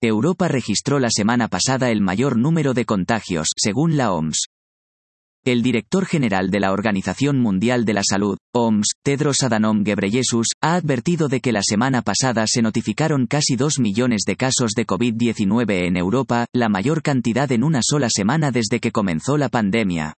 Europa registró la semana pasada el mayor número de contagios, según la OMS. El director general de la Organización Mundial de la Salud, OMS, Tedros Adhanom Ghebreyesus, ha advertido de que la semana pasada se notificaron casi 2 millones de casos de COVID-19 en Europa, la mayor cantidad en una sola semana desde que comenzó la pandemia.